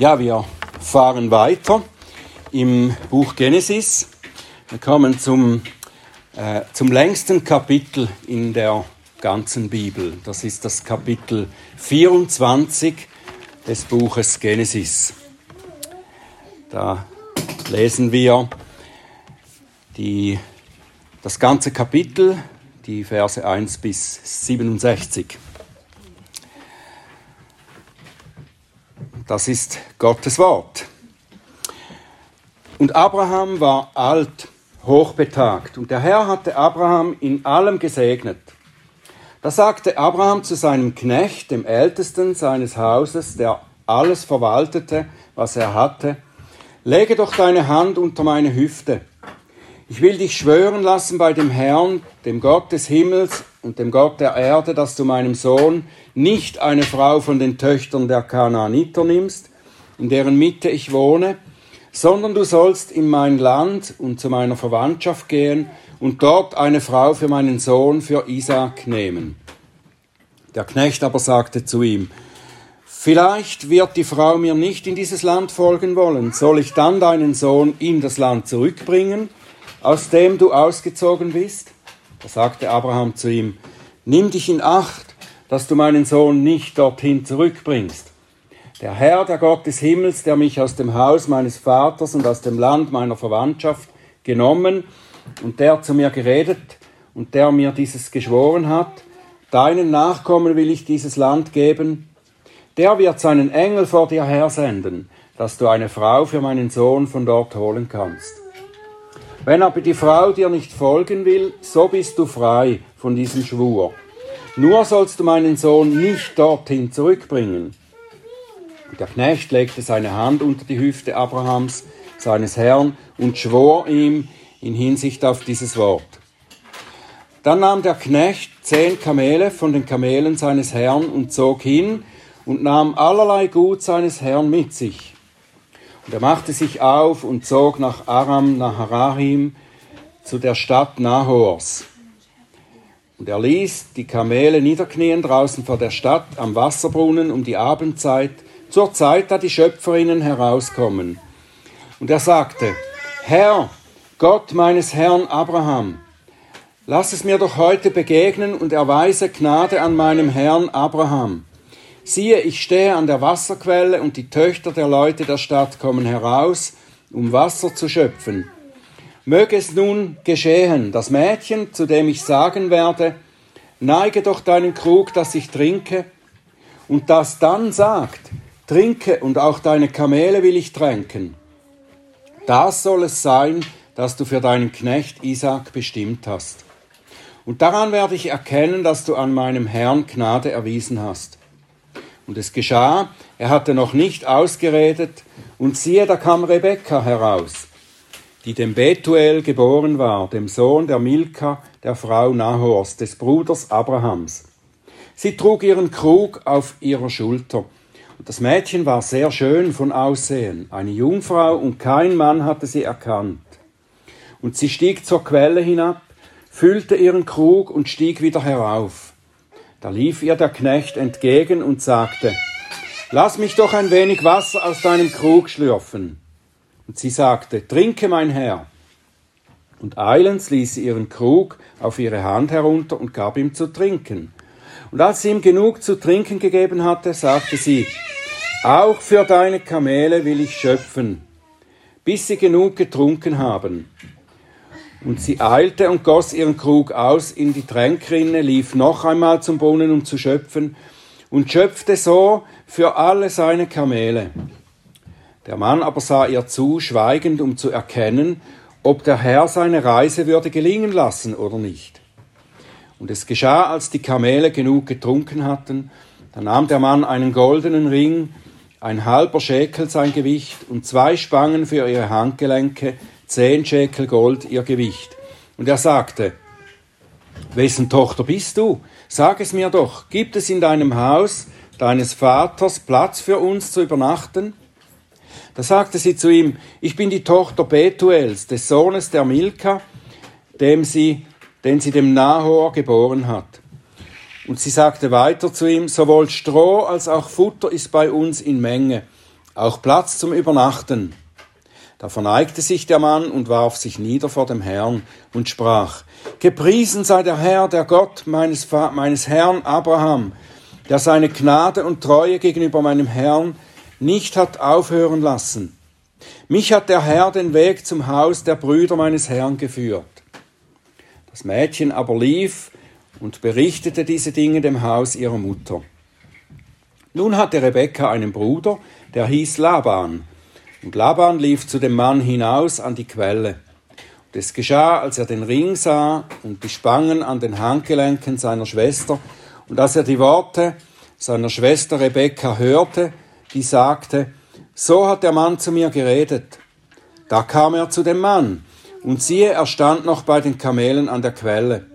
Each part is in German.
Ja, wir fahren weiter im Buch Genesis. Wir kommen zum, äh, zum längsten Kapitel in der ganzen Bibel. Das ist das Kapitel 24 des Buches Genesis. Da lesen wir die, das ganze Kapitel, die Verse 1 bis 67. Das ist Gottes Wort. Und Abraham war alt, hochbetagt, und der Herr hatte Abraham in allem gesegnet. Da sagte Abraham zu seinem Knecht, dem Ältesten seines Hauses, der alles verwaltete, was er hatte, lege doch deine Hand unter meine Hüfte. Ich will dich schwören lassen bei dem Herrn, dem Gott des Himmels und dem Gott der Erde, dass du meinem Sohn nicht eine Frau von den Töchtern der Kanaaniter nimmst, in deren Mitte ich wohne, sondern du sollst in mein Land und zu meiner Verwandtschaft gehen und dort eine Frau für meinen Sohn, für Isaak nehmen. Der Knecht aber sagte zu ihm, Vielleicht wird die Frau mir nicht in dieses Land folgen wollen. Soll ich dann deinen Sohn in das Land zurückbringen, aus dem du ausgezogen bist? Da sagte Abraham zu ihm, Nimm dich in Acht, dass du meinen Sohn nicht dorthin zurückbringst. Der Herr, der Gott des Himmels, der mich aus dem Haus meines Vaters und aus dem Land meiner Verwandtschaft genommen und der zu mir geredet und der mir dieses geschworen hat, deinen Nachkommen will ich dieses Land geben, der wird seinen Engel vor dir hersenden, dass du eine Frau für meinen Sohn von dort holen kannst. Wenn aber die Frau dir nicht folgen will, so bist du frei von diesem Schwur. Nur sollst du meinen Sohn nicht dorthin zurückbringen. Der Knecht legte seine Hand unter die Hüfte Abrahams, seines Herrn, und schwor ihm in Hinsicht auf dieses Wort. Dann nahm der Knecht zehn Kamele von den Kamelen seines Herrn und zog hin und nahm allerlei Gut seines Herrn mit sich. Und er machte sich auf und zog nach Aram Naharahim zu der Stadt Nahors. Und er ließ die Kamele niederknien draußen vor der Stadt am Wasserbrunnen um die Abendzeit, zur Zeit, da die Schöpferinnen herauskommen. Und er sagte, Herr, Gott meines Herrn Abraham, lass es mir doch heute begegnen und erweise Gnade an meinem Herrn Abraham Siehe, ich stehe an der Wasserquelle und die Töchter der Leute der Stadt kommen heraus, um Wasser zu schöpfen. Möge es nun geschehen, das Mädchen, zu dem ich sagen werde, neige doch deinen Krug, dass ich trinke, und das dann sagt, trinke und auch deine Kamele will ich tränken. Das soll es sein, das du für deinen Knecht Isaac bestimmt hast. Und daran werde ich erkennen, dass du an meinem Herrn Gnade erwiesen hast. Und es geschah, er hatte noch nicht ausgeredet, und siehe, da kam Rebekka heraus, die dem Betuel geboren war, dem Sohn der Milka, der Frau Nahors, des Bruders Abrahams. Sie trug ihren Krug auf ihrer Schulter. Und das Mädchen war sehr schön von Aussehen, eine Jungfrau, und kein Mann hatte sie erkannt. Und sie stieg zur Quelle hinab, füllte ihren Krug und stieg wieder herauf. Da lief ihr der Knecht entgegen und sagte, Lass mich doch ein wenig Wasser aus deinem Krug schlürfen. Und sie sagte, Trinke, mein Herr. Und eilends ließ sie ihren Krug auf ihre Hand herunter und gab ihm zu trinken. Und als sie ihm genug zu trinken gegeben hatte, sagte sie, Auch für deine Kamele will ich schöpfen, bis sie genug getrunken haben. Und sie eilte und goss ihren Krug aus in die Tränkrinne, lief noch einmal zum Brunnen, um zu schöpfen, und schöpfte so für alle seine Kamele. Der Mann aber sah ihr zu, schweigend, um zu erkennen, ob der Herr seine Reise würde gelingen lassen oder nicht. Und es geschah, als die Kamele genug getrunken hatten, da nahm der Mann einen goldenen Ring, ein halber Schekel sein Gewicht und zwei Spangen für ihre Handgelenke, zehn Schekel Gold ihr Gewicht. Und er sagte, Wessen Tochter bist du? Sag es mir doch, gibt es in deinem Haus deines Vaters Platz für uns zu übernachten? Da sagte sie zu ihm, ich bin die Tochter Betuels, des Sohnes der Milka, dem sie, den sie dem Nahor geboren hat. Und sie sagte weiter zu ihm, sowohl Stroh als auch Futter ist bei uns in Menge auch Platz zum Übernachten. Da verneigte sich der Mann und warf sich nieder vor dem Herrn und sprach, Gepriesen sei der Herr, der Gott meines, meines Herrn Abraham, der seine Gnade und Treue gegenüber meinem Herrn nicht hat aufhören lassen. Mich hat der Herr den Weg zum Haus der Brüder meines Herrn geführt. Das Mädchen aber lief und berichtete diese Dinge dem Haus ihrer Mutter. Nun hatte Rebekka einen Bruder, der hieß Laban, und Laban lief zu dem Mann hinaus an die Quelle. Und es geschah, als er den Ring sah und die Spangen an den Handgelenken seiner Schwester, und als er die Worte seiner Schwester Rebekka hörte, die sagte, so hat der Mann zu mir geredet. Da kam er zu dem Mann, und siehe, er stand noch bei den Kamelen an der Quelle.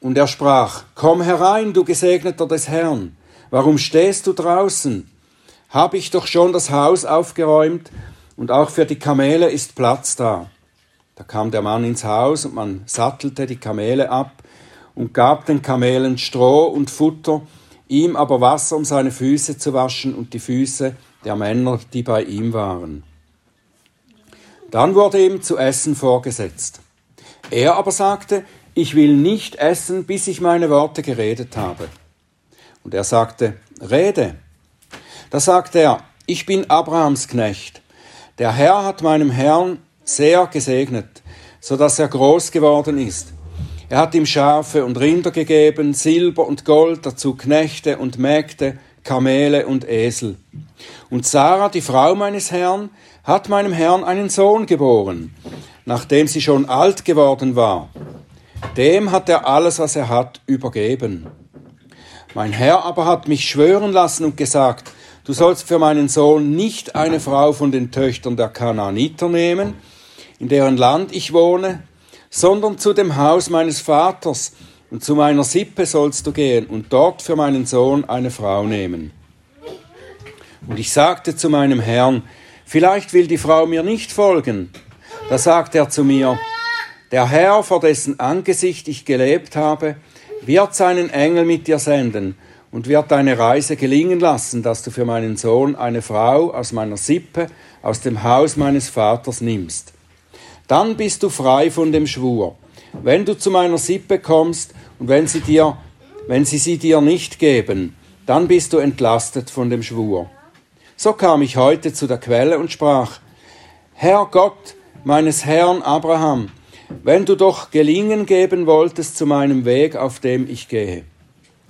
Und er sprach, Komm herein, du Gesegneter des Herrn, warum stehst du draußen? Habe ich doch schon das Haus aufgeräumt und auch für die Kamele ist Platz da. Da kam der Mann ins Haus und man sattelte die Kamele ab und gab den Kamelen Stroh und Futter, ihm aber Wasser, um seine Füße zu waschen und die Füße der Männer, die bei ihm waren. Dann wurde ihm zu essen vorgesetzt. Er aber sagte, ich will nicht essen, bis ich meine Worte geredet habe. Und er sagte, rede. Da sagt er, ich bin Abrahams Knecht. Der Herr hat meinem Herrn sehr gesegnet, so dass er groß geworden ist. Er hat ihm Schafe und Rinder gegeben, Silber und Gold, dazu Knechte und Mägde, Kamele und Esel. Und Sarah, die Frau meines Herrn, hat meinem Herrn einen Sohn geboren, nachdem sie schon alt geworden war. Dem hat er alles, was er hat, übergeben. Mein Herr aber hat mich schwören lassen und gesagt, Du sollst für meinen Sohn nicht eine Frau von den Töchtern der Kanaaniter nehmen, in deren Land ich wohne, sondern zu dem Haus meines Vaters und zu meiner Sippe sollst du gehen und dort für meinen Sohn eine Frau nehmen. Und ich sagte zu meinem Herrn, vielleicht will die Frau mir nicht folgen. Da sagte er zu mir, der Herr, vor dessen Angesicht ich gelebt habe, wird seinen Engel mit dir senden und wird deine Reise gelingen lassen, dass du für meinen Sohn eine Frau aus meiner Sippe, aus dem Haus meines Vaters nimmst. Dann bist du frei von dem Schwur. Wenn du zu meiner Sippe kommst und wenn sie dir, wenn sie sie dir nicht geben, dann bist du entlastet von dem Schwur. So kam ich heute zu der Quelle und sprach, Herr Gott meines Herrn Abraham, wenn du doch gelingen geben wolltest zu meinem Weg, auf dem ich gehe.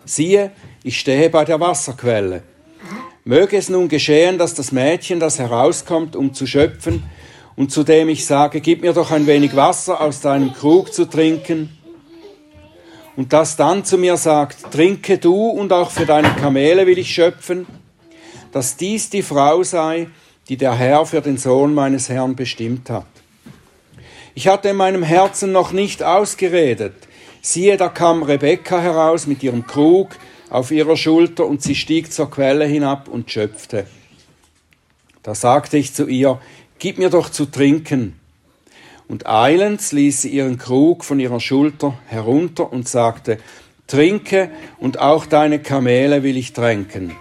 Siehe, ich stehe bei der Wasserquelle. Möge es nun geschehen, dass das Mädchen, das herauskommt, um zu schöpfen, und zu dem ich sage, gib mir doch ein wenig Wasser aus deinem Krug zu trinken, und das dann zu mir sagt, trinke du und auch für deine Kamele will ich schöpfen, dass dies die Frau sei, die der Herr für den Sohn meines Herrn bestimmt hat. Ich hatte in meinem Herzen noch nicht ausgeredet. Siehe, da kam Rebekka heraus mit ihrem Krug, auf ihrer Schulter und sie stieg zur Quelle hinab und schöpfte. Da sagte ich zu ihr, Gib mir doch zu trinken. Und eilends ließ sie ihren Krug von ihrer Schulter herunter und sagte, Trinke und auch deine Kamele will ich tränken.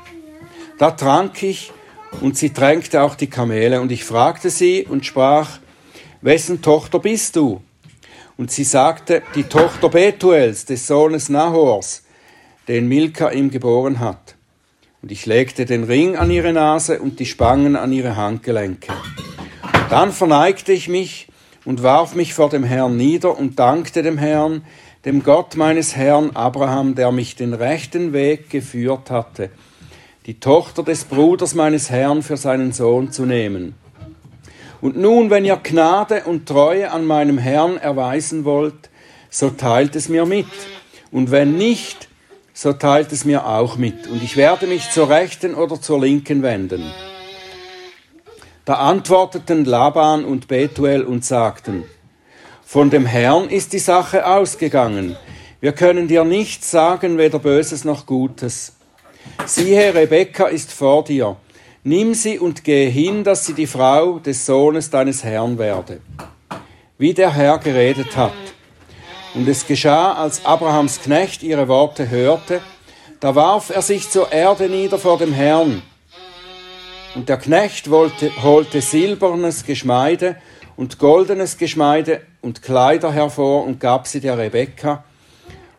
Da trank ich und sie tränkte auch die Kamele und ich fragte sie und sprach, Wessen Tochter bist du? Und sie sagte, die Tochter Betuels, des Sohnes Nahors, den Milka ihm geboren hat. Und ich legte den Ring an ihre Nase und die Spangen an ihre Handgelenke. Dann verneigte ich mich und warf mich vor dem Herrn nieder und dankte dem Herrn, dem Gott meines Herrn Abraham, der mich den rechten Weg geführt hatte, die Tochter des Bruders meines Herrn für seinen Sohn zu nehmen. Und nun, wenn ihr Gnade und Treue an meinem Herrn erweisen wollt, so teilt es mir mit. Und wenn nicht, so teilt es mir auch mit, und ich werde mich zur rechten oder zur linken wenden. Da antworteten Laban und Betuel und sagten, von dem Herrn ist die Sache ausgegangen. Wir können dir nichts sagen, weder Böses noch Gutes. Siehe, Rebekka ist vor dir. Nimm sie und gehe hin, dass sie die Frau des Sohnes deines Herrn werde. Wie der Herr geredet hat. Und es geschah, als Abrahams Knecht ihre Worte hörte, da warf er sich zur Erde nieder vor dem Herrn. Und der Knecht wollte, holte silbernes Geschmeide und goldenes Geschmeide und Kleider hervor und gab sie der Rebekka.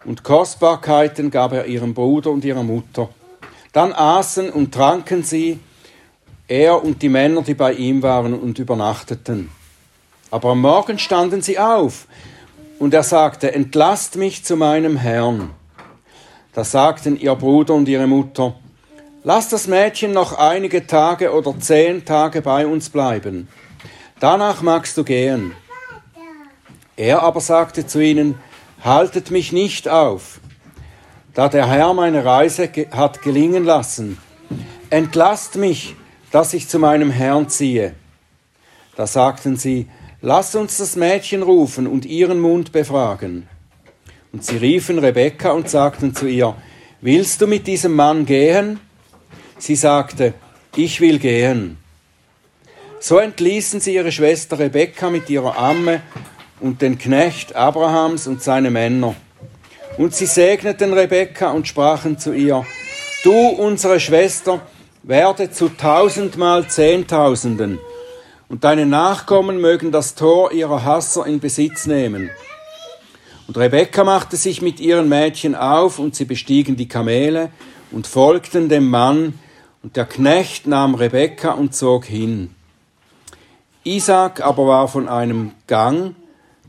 Und Kostbarkeiten gab er ihrem Bruder und ihrer Mutter. Dann aßen und tranken sie, er und die Männer, die bei ihm waren, und übernachteten. Aber am Morgen standen sie auf, und er sagte, Entlasst mich zu meinem Herrn. Da sagten ihr Bruder und ihre Mutter, Lass das Mädchen noch einige Tage oder zehn Tage bei uns bleiben. Danach magst du gehen. Er aber sagte zu ihnen, Haltet mich nicht auf, da der Herr meine Reise hat gelingen lassen. Entlasst mich, dass ich zu meinem Herrn ziehe. Da sagten sie, Lass uns das Mädchen rufen und ihren Mund befragen. Und sie riefen Rebekka und sagten zu ihr, Willst du mit diesem Mann gehen? Sie sagte, Ich will gehen. So entließen sie ihre Schwester Rebekka mit ihrer Amme und den Knecht Abrahams und seine Männer. Und sie segneten Rebekka und sprachen zu ihr, Du, unsere Schwester, werde zu tausendmal Zehntausenden, und deine Nachkommen mögen das Tor ihrer Hasser in Besitz nehmen. Und Rebekka machte sich mit ihren Mädchen auf, und sie bestiegen die Kamele und folgten dem Mann, und der Knecht nahm Rebekka und zog hin. Isaac aber war von einem Gang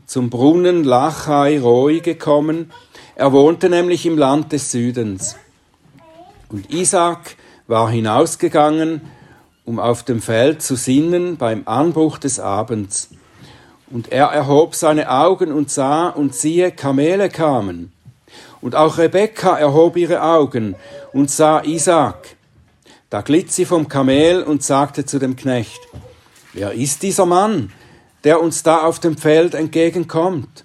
zum Brunnen Lachai Roi gekommen, er wohnte nämlich im Land des Südens. Und Isaac war hinausgegangen, um auf dem Feld zu sinnen beim Anbruch des Abends. Und er erhob seine Augen und sah, und siehe, Kamele kamen. Und auch Rebekka erhob ihre Augen und sah Isaac. Da glitt sie vom Kamel und sagte zu dem Knecht, Wer ist dieser Mann, der uns da auf dem Feld entgegenkommt?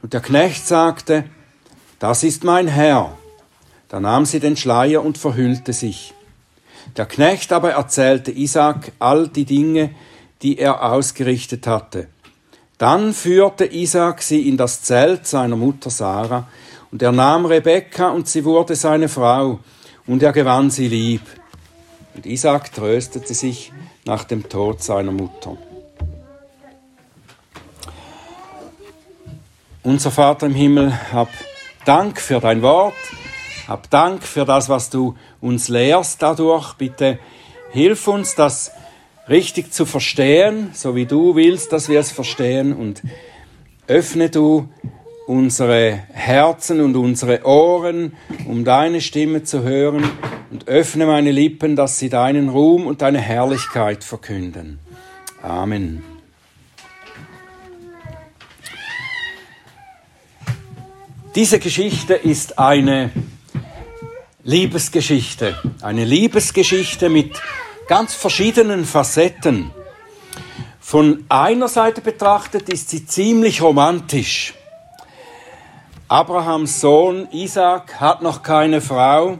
Und der Knecht sagte, Das ist mein Herr. Da nahm sie den Schleier und verhüllte sich. Der Knecht aber erzählte Isaac all die Dinge, die er ausgerichtet hatte. Dann führte Isaac sie in das Zelt seiner Mutter Sarah, und er nahm Rebekka, und sie wurde seine Frau, und er gewann sie lieb. Und Isaac tröstete sich nach dem Tod seiner Mutter. Unser Vater im Himmel, hab Dank für dein Wort, hab Dank für das, was du uns lehrst dadurch. Bitte hilf uns, das richtig zu verstehen, so wie du willst, dass wir es verstehen und öffne du unsere Herzen und unsere Ohren, um deine Stimme zu hören und öffne meine Lippen, dass sie deinen Ruhm und deine Herrlichkeit verkünden. Amen. Diese Geschichte ist eine Liebesgeschichte, eine Liebesgeschichte mit ganz verschiedenen Facetten. Von einer Seite betrachtet ist sie ziemlich romantisch. Abrahams Sohn Isaac hat noch keine Frau,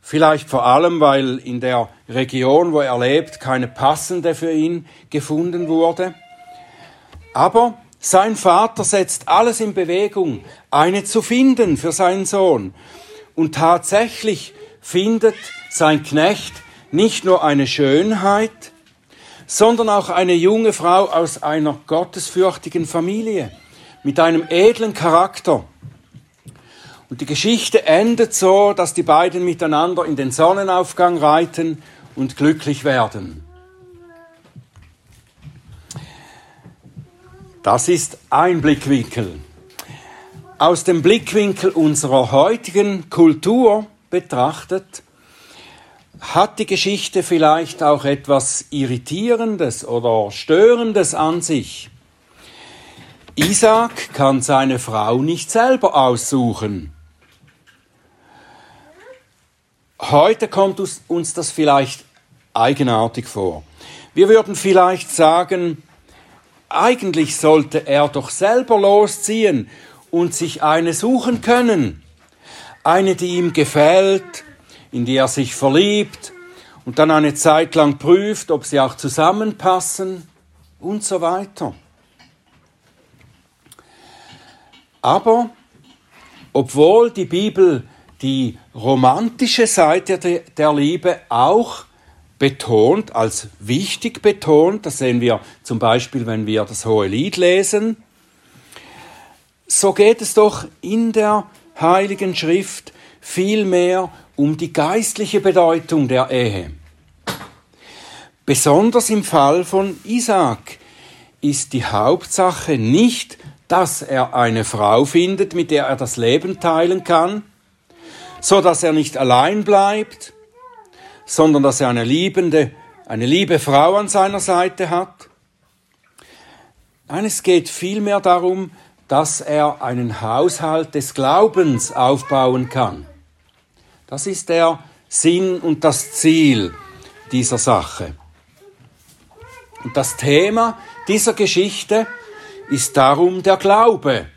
vielleicht vor allem, weil in der Region, wo er lebt, keine passende für ihn gefunden wurde. Aber sein Vater setzt alles in Bewegung, eine zu finden für seinen Sohn. Und tatsächlich findet sein Knecht nicht nur eine Schönheit, sondern auch eine junge Frau aus einer gottesfürchtigen Familie mit einem edlen Charakter. Und die Geschichte endet so, dass die beiden miteinander in den Sonnenaufgang reiten und glücklich werden. Das ist ein Blickwinkel. Aus dem Blickwinkel unserer heutigen Kultur betrachtet, hat die Geschichte vielleicht auch etwas Irritierendes oder Störendes an sich. Isaac kann seine Frau nicht selber aussuchen. Heute kommt uns das vielleicht eigenartig vor. Wir würden vielleicht sagen, eigentlich sollte er doch selber losziehen und sich eine suchen können. Eine, die ihm gefällt, in die er sich verliebt und dann eine Zeit lang prüft, ob sie auch zusammenpassen und so weiter. Aber obwohl die Bibel die romantische Seite der Liebe auch betont, als wichtig betont. Das sehen wir zum Beispiel, wenn wir das Hohe Lied lesen. So geht es doch in der Heiligen Schrift vielmehr um die geistliche Bedeutung der Ehe. Besonders im Fall von Isaac ist die Hauptsache nicht, dass er eine Frau findet, mit der er das Leben teilen kann, so dass er nicht allein bleibt, sondern dass er eine liebende, eine liebe Frau an seiner Seite hat. Nein, es geht vielmehr darum, dass er einen Haushalt des Glaubens aufbauen kann. Das ist der Sinn und das Ziel dieser Sache. Und das Thema dieser Geschichte ist darum der Glaube.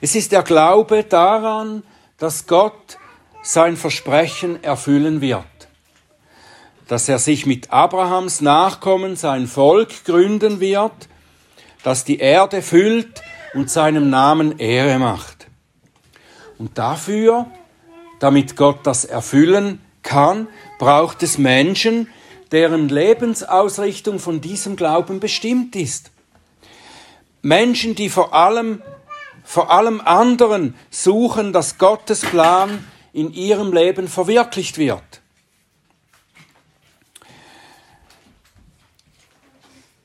Es ist der Glaube daran, dass Gott sein Versprechen erfüllen wird, dass er sich mit Abrahams Nachkommen sein Volk gründen wird, das die Erde füllt und seinem Namen Ehre macht. Und dafür, damit Gott das erfüllen kann, braucht es Menschen, deren Lebensausrichtung von diesem Glauben bestimmt ist. Menschen, die vor allem, vor allem anderen suchen, dass Gottes Plan in ihrem Leben verwirklicht wird.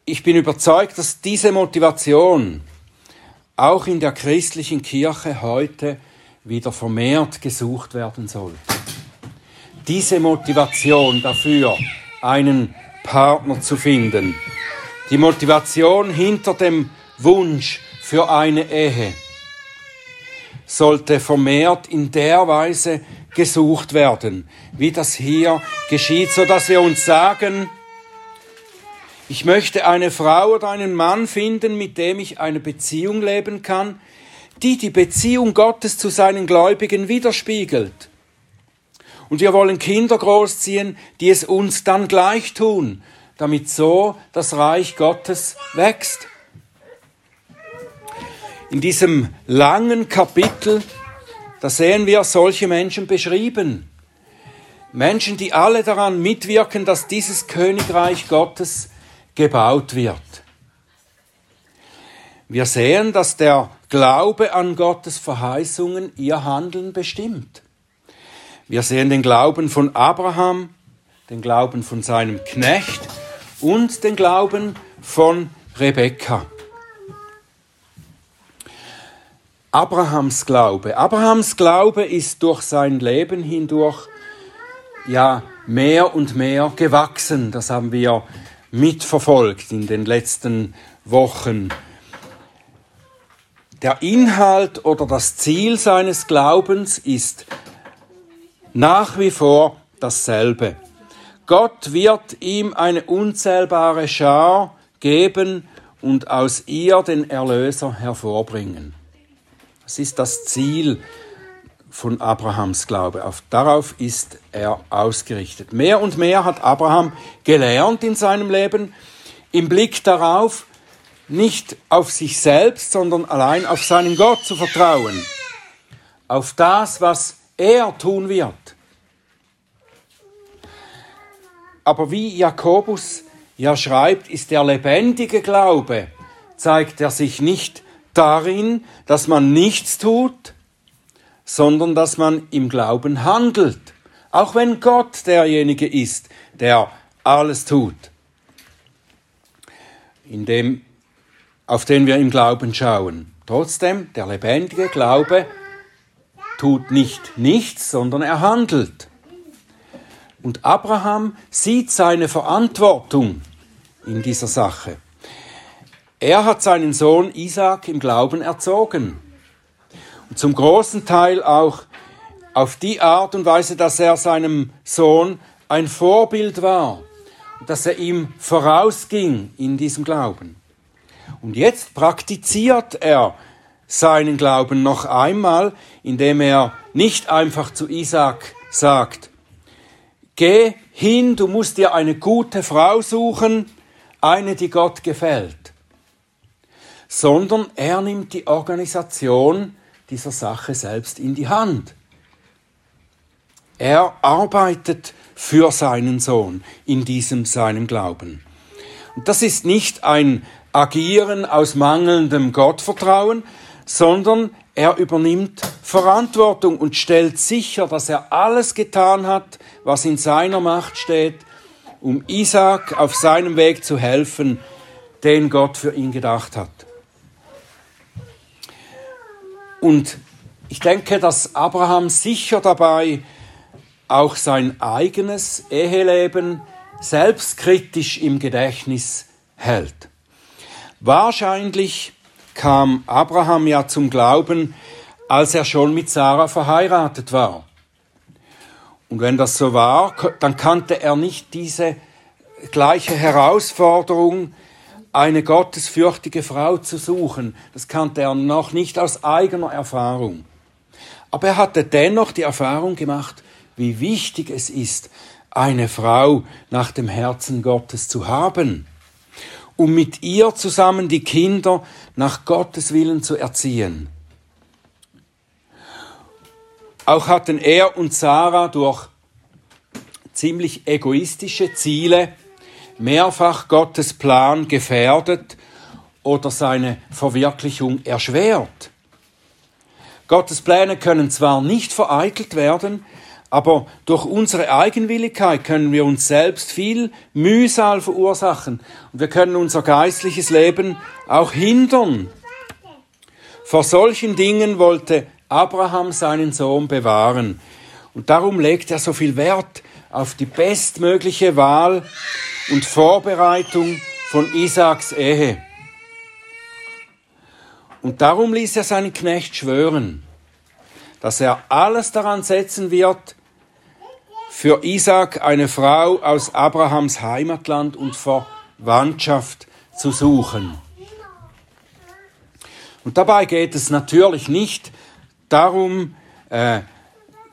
Ich bin überzeugt, dass diese Motivation auch in der christlichen Kirche heute wieder vermehrt gesucht werden soll. Diese Motivation dafür, einen Partner zu finden. Die Motivation hinter dem Wunsch für eine Ehe sollte vermehrt in der Weise gesucht werden, wie das hier geschieht, so dass wir uns sagen, ich möchte eine Frau oder einen Mann finden, mit dem ich eine Beziehung leben kann, die die Beziehung Gottes zu seinen Gläubigen widerspiegelt. Und wir wollen Kinder großziehen, die es uns dann gleich tun, damit so das Reich Gottes wächst. In diesem langen Kapitel, da sehen wir solche Menschen beschrieben. Menschen, die alle daran mitwirken, dass dieses Königreich Gottes gebaut wird. Wir sehen, dass der Glaube an Gottes Verheißungen ihr Handeln bestimmt. Wir sehen den Glauben von Abraham, den Glauben von seinem Knecht und den Glauben von Rebekka. Abrahams Glaube. Abrahams Glaube ist durch sein Leben hindurch ja mehr und mehr gewachsen. Das haben wir mitverfolgt in den letzten Wochen. Der Inhalt oder das Ziel seines Glaubens ist nach wie vor dasselbe. Gott wird ihm eine unzählbare Schar geben und aus ihr den Erlöser hervorbringen. Das ist das Ziel von Abrahams Glaube. Auf, darauf ist er ausgerichtet. Mehr und mehr hat Abraham gelernt in seinem Leben, im Blick darauf, nicht auf sich selbst, sondern allein auf seinen Gott zu vertrauen. Auf das, was er tun wird. Aber wie Jakobus ja schreibt, ist der lebendige Glaube, zeigt er sich nicht darin, dass man nichts tut, sondern dass man im Glauben handelt. Auch wenn Gott derjenige ist, der alles tut. In dem, auf den wir im Glauben schauen. Trotzdem, der lebendige Glaube tut nicht nichts, sondern er handelt. Und Abraham sieht seine Verantwortung in dieser Sache. Er hat seinen Sohn Isaac im Glauben erzogen. Zum großen Teil auch auf die Art und Weise, dass er seinem Sohn ein Vorbild war, dass er ihm vorausging in diesem Glauben. Und jetzt praktiziert er seinen Glauben noch einmal, indem er nicht einfach zu Isaac sagt, geh hin, du musst dir eine gute Frau suchen, eine, die Gott gefällt, sondern er nimmt die Organisation dieser Sache selbst in die Hand. Er arbeitet für seinen Sohn in diesem seinem Glauben. Und das ist nicht ein Agieren aus mangelndem Gottvertrauen, sondern er übernimmt Verantwortung und stellt sicher, dass er alles getan hat, was in seiner Macht steht, um Isaac auf seinem Weg zu helfen, den Gott für ihn gedacht hat. Und ich denke, dass Abraham sicher dabei auch sein eigenes Eheleben selbstkritisch im Gedächtnis hält. Wahrscheinlich kam Abraham ja zum Glauben, als er schon mit Sarah verheiratet war. Und wenn das so war, dann kannte er nicht diese gleiche Herausforderung, eine gottesfürchtige Frau zu suchen. Das kannte er noch nicht aus eigener Erfahrung. Aber er hatte dennoch die Erfahrung gemacht, wie wichtig es ist, eine Frau nach dem Herzen Gottes zu haben, um mit ihr zusammen die Kinder nach Gottes Willen zu erziehen. Auch hatten er und Sarah durch ziemlich egoistische Ziele mehrfach Gottes Plan gefährdet oder seine Verwirklichung erschwert. Gottes Pläne können zwar nicht vereitelt werden, aber durch unsere Eigenwilligkeit können wir uns selbst viel Mühsal verursachen und wir können unser geistliches Leben auch hindern. Vor solchen Dingen wollte Abraham seinen Sohn bewahren. Und darum legt er so viel Wert auf die bestmögliche Wahl und Vorbereitung von Isaaks Ehe. Und darum ließ er seinen Knecht schwören, dass er alles daran setzen wird, für Isaak eine Frau aus Abrahams Heimatland und Verwandtschaft zu suchen. Und dabei geht es natürlich nicht darum, äh,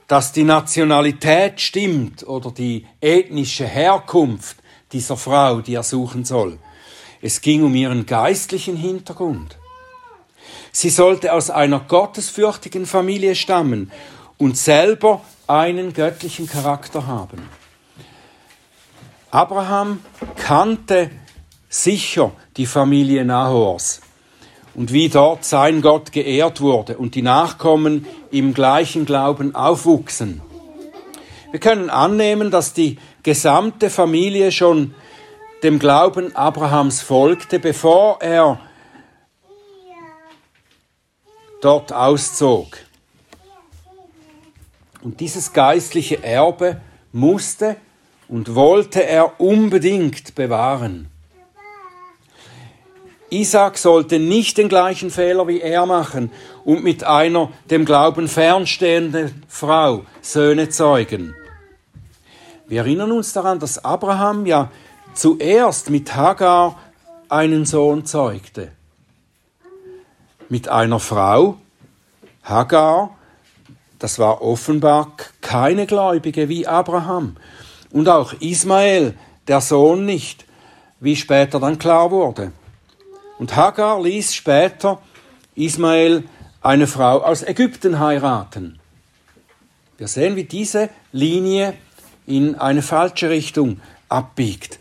dass die Nationalität stimmt oder die ethnische Herkunft dieser Frau, die er suchen soll. Es ging um ihren geistlichen Hintergrund. Sie sollte aus einer gottesfürchtigen Familie stammen und selber einen göttlichen Charakter haben. Abraham kannte sicher die Familie Nahors und wie dort sein Gott geehrt wurde und die Nachkommen im gleichen Glauben aufwuchsen. Wir können annehmen, dass die gesamte Familie schon dem Glauben Abrahams folgte, bevor er dort auszog. Und dieses geistliche Erbe musste und wollte er unbedingt bewahren. Isaac sollte nicht den gleichen Fehler wie er machen und mit einer dem Glauben fernstehenden Frau Söhne zeugen. Wir erinnern uns daran, dass Abraham ja zuerst mit Hagar einen Sohn zeugte. Mit einer Frau, Hagar, das war offenbar keine Gläubige wie Abraham. Und auch Ismael, der Sohn nicht, wie später dann klar wurde. Und Hagar ließ später Ismael eine Frau aus Ägypten heiraten. Wir sehen, wie diese Linie in eine falsche Richtung abbiegt.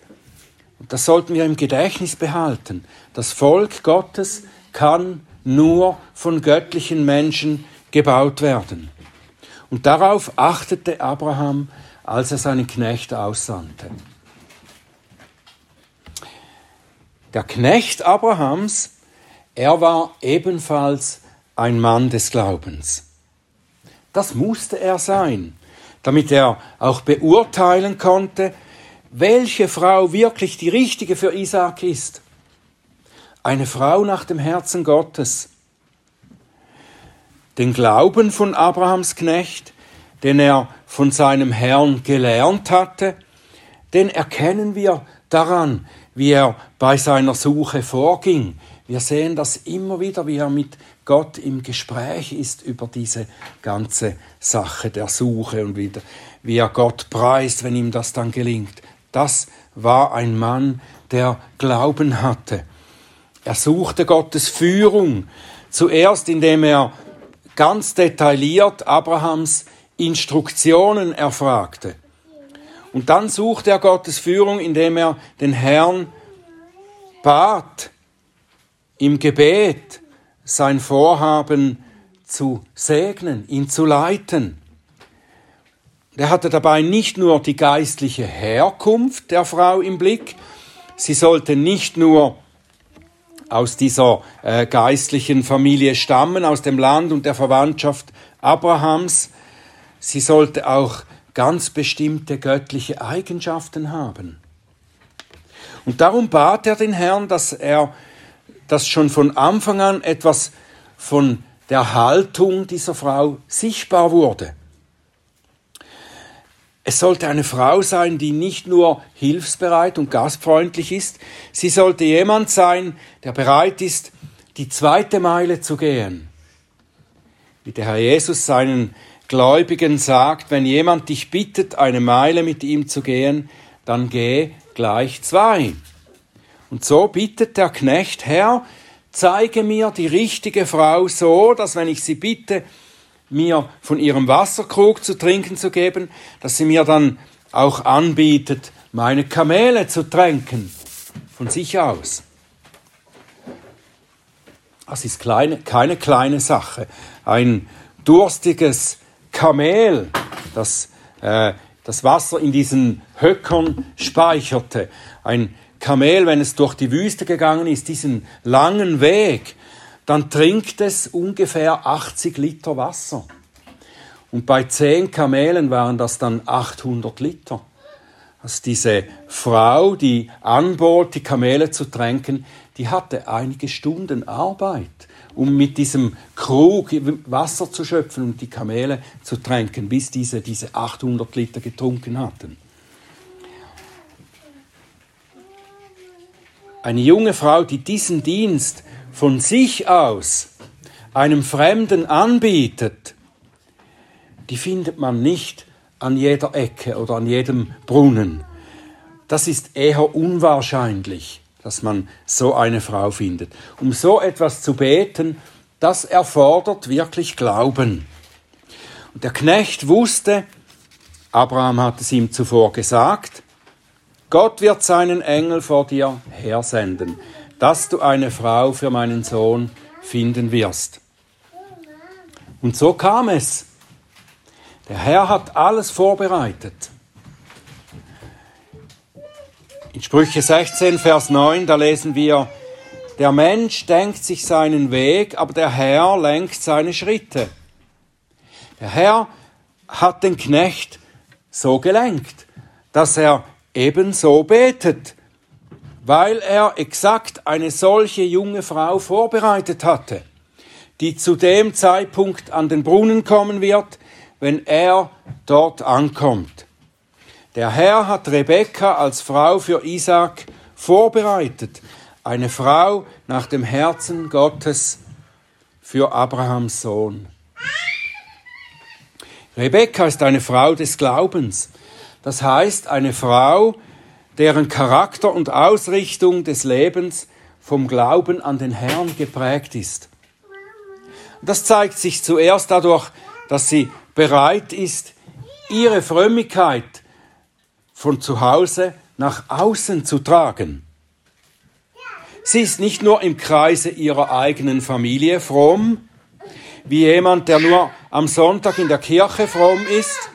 Und das sollten wir im Gedächtnis behalten. Das Volk Gottes kann nur von göttlichen Menschen gebaut werden. Und darauf achtete Abraham, als er seinen Knecht aussandte. Der Knecht Abrahams, er war ebenfalls ein Mann des Glaubens. Das musste er sein, damit er auch beurteilen konnte, welche Frau wirklich die richtige für Isaak ist. Eine Frau nach dem Herzen Gottes. Den Glauben von Abrahams Knecht, den er von seinem Herrn gelernt hatte, den erkennen wir daran, wie er bei seiner Suche vorging. Wir sehen das immer wieder, wie er mit Gott im Gespräch ist über diese ganze Sache der Suche und wie, wie er Gott preist, wenn ihm das dann gelingt. Das war ein Mann, der Glauben hatte. Er suchte Gottes Führung, zuerst indem er ganz detailliert Abrahams Instruktionen erfragte. Und dann suchte er Gottes Führung, indem er den Herrn bat, im Gebet sein Vorhaben zu segnen, ihn zu leiten. Er hatte dabei nicht nur die geistliche Herkunft der Frau im Blick, sie sollte nicht nur aus dieser äh, geistlichen Familie stammen, aus dem Land und der Verwandtschaft Abrahams, sie sollte auch ganz bestimmte göttliche Eigenschaften haben. Und darum bat er den Herrn, dass er, dass schon von Anfang an etwas von der Haltung dieser Frau sichtbar wurde. Es sollte eine Frau sein, die nicht nur hilfsbereit und gastfreundlich ist, sie sollte jemand sein, der bereit ist, die zweite Meile zu gehen. Wie der Herr Jesus seinen Gläubigen sagt, wenn jemand dich bittet, eine Meile mit ihm zu gehen, dann geh gleich zwei. Und so bittet der Knecht, Herr, zeige mir die richtige Frau so, dass wenn ich sie bitte, mir von ihrem Wasserkrug zu trinken zu geben, dass sie mir dann auch anbietet, meine Kamele zu tränken, von sich aus. Das ist kleine, keine kleine Sache. Ein durstiges Kamel, das äh, das Wasser in diesen Höckern speicherte. Ein Kamel, wenn es durch die Wüste gegangen ist, diesen langen Weg, dann trinkt es ungefähr 80 Liter Wasser. Und bei zehn Kamelen waren das dann 800 Liter. Also diese Frau, die anbot, die Kamele zu tränken, die hatte einige Stunden Arbeit, um mit diesem Krug Wasser zu schöpfen und die Kamele zu tränken, bis diese diese 800 Liter getrunken hatten. Eine junge Frau, die diesen Dienst von sich aus einem Fremden anbietet, die findet man nicht an jeder Ecke oder an jedem Brunnen. Das ist eher unwahrscheinlich, dass man so eine Frau findet. Um so etwas zu beten, das erfordert wirklich Glauben. Und der Knecht wusste, Abraham hat es ihm zuvor gesagt, Gott wird seinen Engel vor dir hersenden, dass du eine Frau für meinen Sohn finden wirst. Und so kam es. Der Herr hat alles vorbereitet. In Sprüche 16, Vers 9, da lesen wir, der Mensch denkt sich seinen Weg, aber der Herr lenkt seine Schritte. Der Herr hat den Knecht so gelenkt, dass er ebenso betet, weil er exakt eine solche junge Frau vorbereitet hatte, die zu dem Zeitpunkt an den Brunnen kommen wird, wenn er dort ankommt. Der Herr hat Rebekka als Frau für Isaac vorbereitet, eine Frau nach dem Herzen Gottes für Abrahams Sohn. Rebekka ist eine Frau des Glaubens, das heißt eine Frau, deren Charakter und Ausrichtung des Lebens vom Glauben an den Herrn geprägt ist. Das zeigt sich zuerst dadurch, dass sie bereit ist, ihre Frömmigkeit von zu Hause nach außen zu tragen. Sie ist nicht nur im Kreise ihrer eigenen Familie fromm, wie jemand, der nur am Sonntag in der Kirche fromm ist,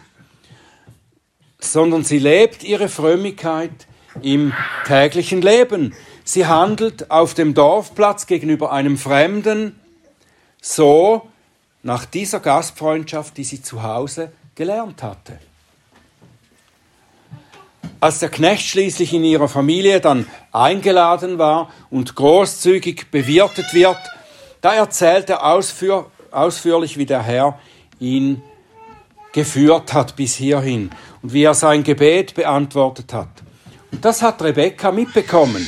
sondern sie lebt ihre Frömmigkeit im täglichen Leben. Sie handelt auf dem Dorfplatz gegenüber einem Fremden so, nach dieser Gastfreundschaft, die sie zu Hause gelernt hatte. Als der Knecht schließlich in ihrer Familie dann eingeladen war und großzügig bewirtet wird, da erzählt er ausführ ausführlich, wie der Herr ihn geführt hat bis hierhin und wie er sein Gebet beantwortet hat. Und das hat Rebekka mitbekommen.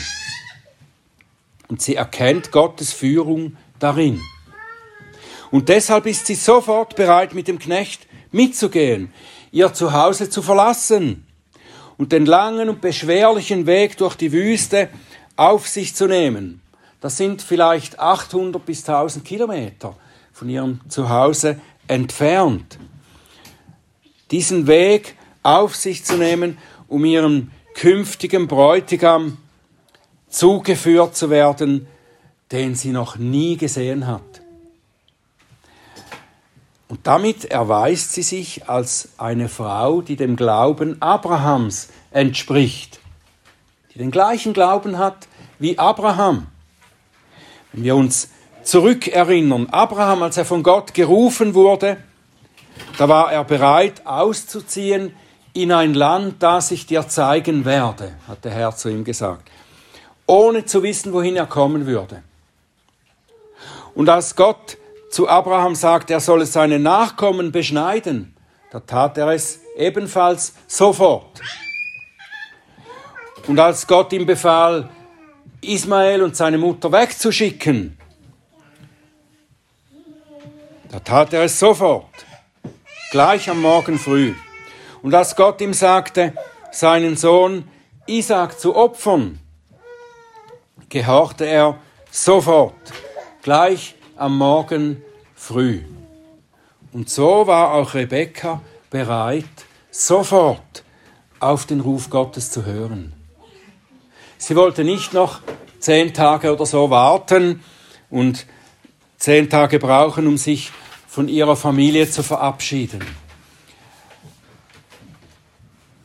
Und sie erkennt Gottes Führung darin. Und deshalb ist sie sofort bereit, mit dem Knecht mitzugehen, ihr Zuhause zu verlassen und den langen und beschwerlichen Weg durch die Wüste auf sich zu nehmen. Das sind vielleicht 800 bis 1000 Kilometer von ihrem Zuhause entfernt. diesen Weg auf sich zu nehmen, um ihrem künftigen Bräutigam zugeführt zu werden, den sie noch nie gesehen hat. Und damit erweist sie sich als eine Frau, die dem Glauben Abrahams entspricht, die den gleichen Glauben hat wie Abraham. Wenn wir uns zurückerinnern, Abraham, als er von Gott gerufen wurde, da war er bereit auszuziehen in ein Land, das ich dir zeigen werde, hat der Herr zu ihm gesagt, ohne zu wissen, wohin er kommen würde. Und als Gott zu Abraham sagt, er solle seine Nachkommen beschneiden, da tat er es ebenfalls sofort. Und als Gott ihm befahl, Ismael und seine Mutter wegzuschicken, da tat er es sofort, gleich am Morgen früh. Und als Gott ihm sagte, seinen Sohn Isaac zu opfern, gehorchte er sofort, gleich am Morgen früh. Und so war auch Rebekka bereit, sofort auf den Ruf Gottes zu hören. Sie wollte nicht noch zehn Tage oder so warten und zehn Tage brauchen, um sich von ihrer Familie zu verabschieden.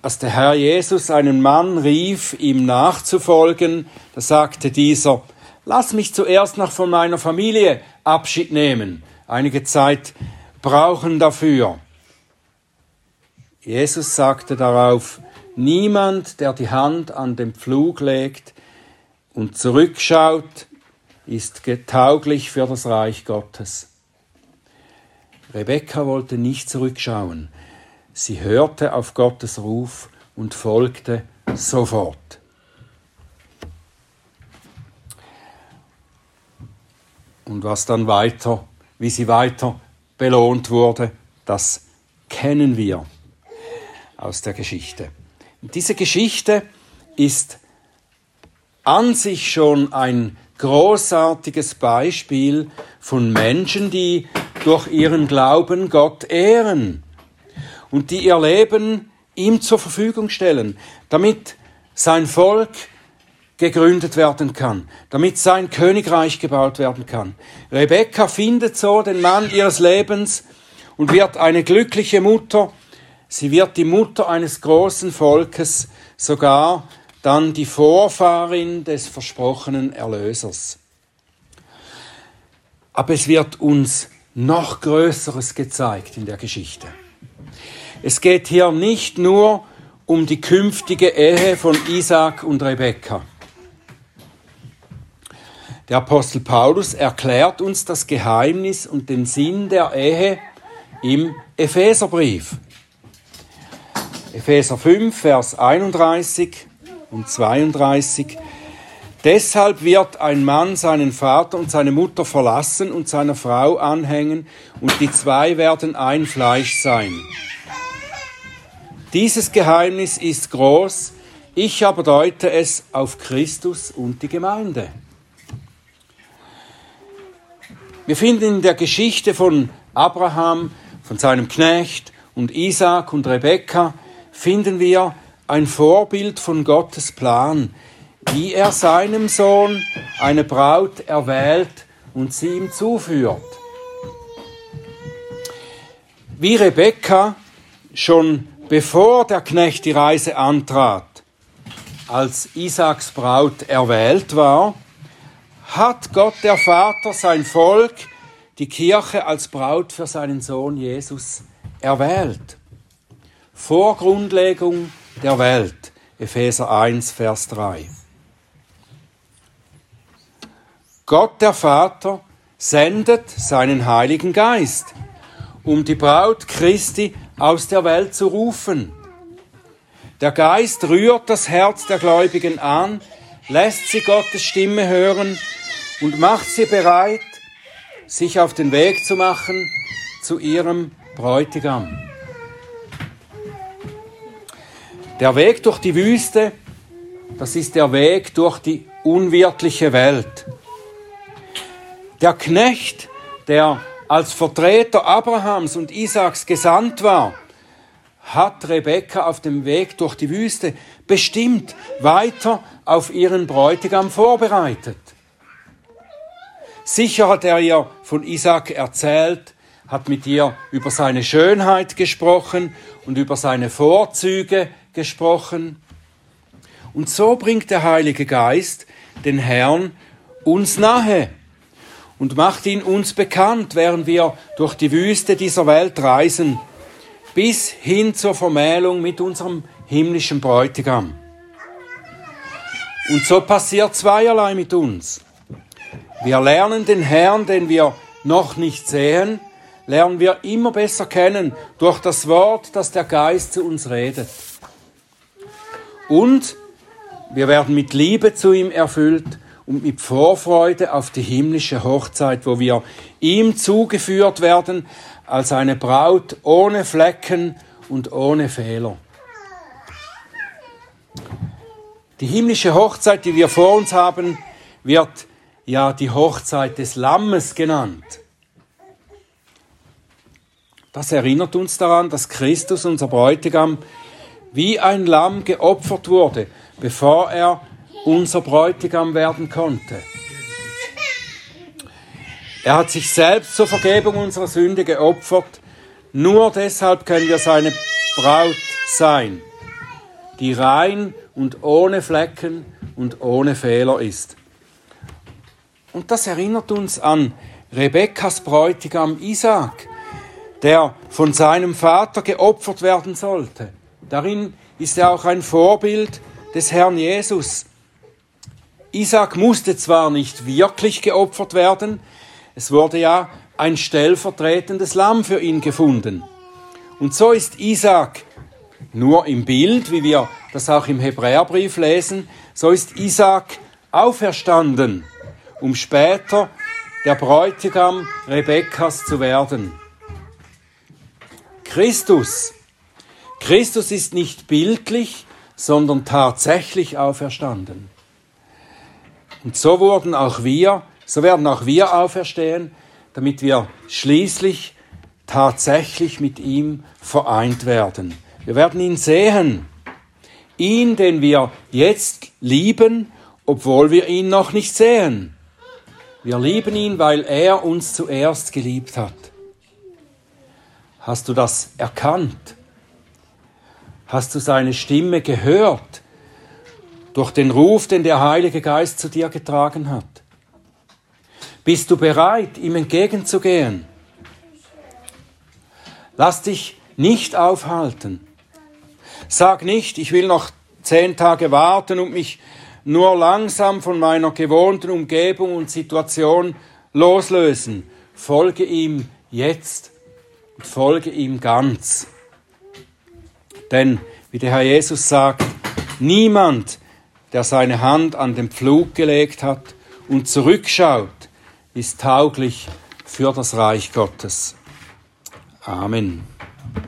Als der Herr Jesus einen Mann rief, ihm nachzufolgen, da sagte dieser, lass mich zuerst noch von meiner Familie Abschied nehmen. Einige Zeit brauchen dafür. Jesus sagte darauf, niemand, der die Hand an den Pflug legt und zurückschaut, ist getauglich für das Reich Gottes. Rebekka wollte nicht zurückschauen. Sie hörte auf Gottes Ruf und folgte sofort. Und was dann weiter, wie sie weiter belohnt wurde, das kennen wir aus der Geschichte. diese Geschichte ist an sich schon ein großartiges Beispiel von Menschen, die durch ihren Glauben Gott ehren und die ihr Leben ihm zur Verfügung stellen, damit sein Volk gegründet werden kann, damit sein Königreich gebaut werden kann. Rebekka findet so den Mann ihres Lebens und wird eine glückliche Mutter. Sie wird die Mutter eines großen Volkes, sogar dann die Vorfahrin des versprochenen Erlösers. Aber es wird uns noch Größeres gezeigt in der Geschichte. Es geht hier nicht nur um die künftige Ehe von Isaac und Rebekka. Der Apostel Paulus erklärt uns das Geheimnis und den Sinn der Ehe im Epheserbrief. Epheser 5, Vers 31 und 32. Deshalb wird ein Mann seinen Vater und seine Mutter verlassen und seiner Frau anhängen, und die zwei werden ein Fleisch sein. Dieses Geheimnis ist groß, ich aber deute es auf Christus und die Gemeinde. Wir finden in der Geschichte von Abraham, von seinem Knecht und Isaac und Rebekka, finden wir ein Vorbild von Gottes Plan, wie er seinem Sohn eine Braut erwählt und sie ihm zuführt. Wie Rebekka schon bevor der Knecht die Reise antrat, als Isaaks Braut erwählt war, hat Gott der Vater sein Volk, die Kirche als Braut für seinen Sohn Jesus erwählt. Vor Grundlegung der Welt. Epheser 1, Vers 3. Gott der Vater sendet seinen Heiligen Geist, um die Braut Christi aus der Welt zu rufen. Der Geist rührt das Herz der Gläubigen an, lässt sie Gottes Stimme hören und macht sie bereit, sich auf den Weg zu machen zu ihrem Bräutigam. Der Weg durch die Wüste, das ist der Weg durch die unwirtliche Welt. Der Knecht, der als Vertreter Abrahams und Isaaks gesandt war, hat Rebekka auf dem Weg durch die Wüste bestimmt weiter auf ihren Bräutigam vorbereitet. Sicher hat er ihr von Isaac erzählt, hat mit ihr über seine Schönheit gesprochen und über seine Vorzüge gesprochen. Und so bringt der Heilige Geist den Herrn uns nahe und macht ihn uns bekannt, während wir durch die Wüste dieser Welt reisen, bis hin zur Vermählung mit unserem himmlischen Bräutigam. Und so passiert zweierlei mit uns. Wir lernen den Herrn, den wir noch nicht sehen, lernen wir immer besser kennen durch das Wort, das der Geist zu uns redet. Und wir werden mit Liebe zu ihm erfüllt und mit Vorfreude auf die himmlische Hochzeit, wo wir ihm zugeführt werden als eine Braut ohne Flecken und ohne Fehler. Die himmlische Hochzeit, die wir vor uns haben, wird ja die Hochzeit des Lammes genannt. Das erinnert uns daran, dass Christus, unser Bräutigam, wie ein Lamm geopfert wurde, bevor er unser Bräutigam werden konnte. Er hat sich selbst zur Vergebung unserer Sünde geopfert. Nur deshalb können wir seine Braut sein, die rein und ohne Flecken und ohne Fehler ist. Und das erinnert uns an Rebekkas Bräutigam Isaac, der von seinem Vater geopfert werden sollte. Darin ist er auch ein Vorbild des Herrn Jesus. Isaac musste zwar nicht wirklich geopfert werden, es wurde ja ein stellvertretendes Lamm für ihn gefunden. Und so ist Isaac nur im Bild, wie wir das auch im Hebräerbrief lesen, so ist Isaac auferstanden, um später der Bräutigam Rebekkas zu werden. Christus. Christus ist nicht bildlich, sondern tatsächlich auferstanden. Und so wurden auch wir, so werden auch wir auferstehen, damit wir schließlich tatsächlich mit ihm vereint werden. Wir werden ihn sehen. Ihn, den wir jetzt lieben, obwohl wir ihn noch nicht sehen. Wir lieben ihn, weil er uns zuerst geliebt hat. Hast du das erkannt? Hast du seine Stimme gehört durch den Ruf, den der Heilige Geist zu dir getragen hat? Bist du bereit, ihm entgegenzugehen? Lass dich nicht aufhalten. Sag nicht, ich will noch zehn Tage warten und mich nur langsam von meiner gewohnten Umgebung und Situation loslösen. Folge ihm jetzt folge ihm ganz. Denn, wie der Herr Jesus sagt, niemand, der seine Hand an den Pflug gelegt hat und zurückschaut, ist tauglich für das Reich Gottes. Amen.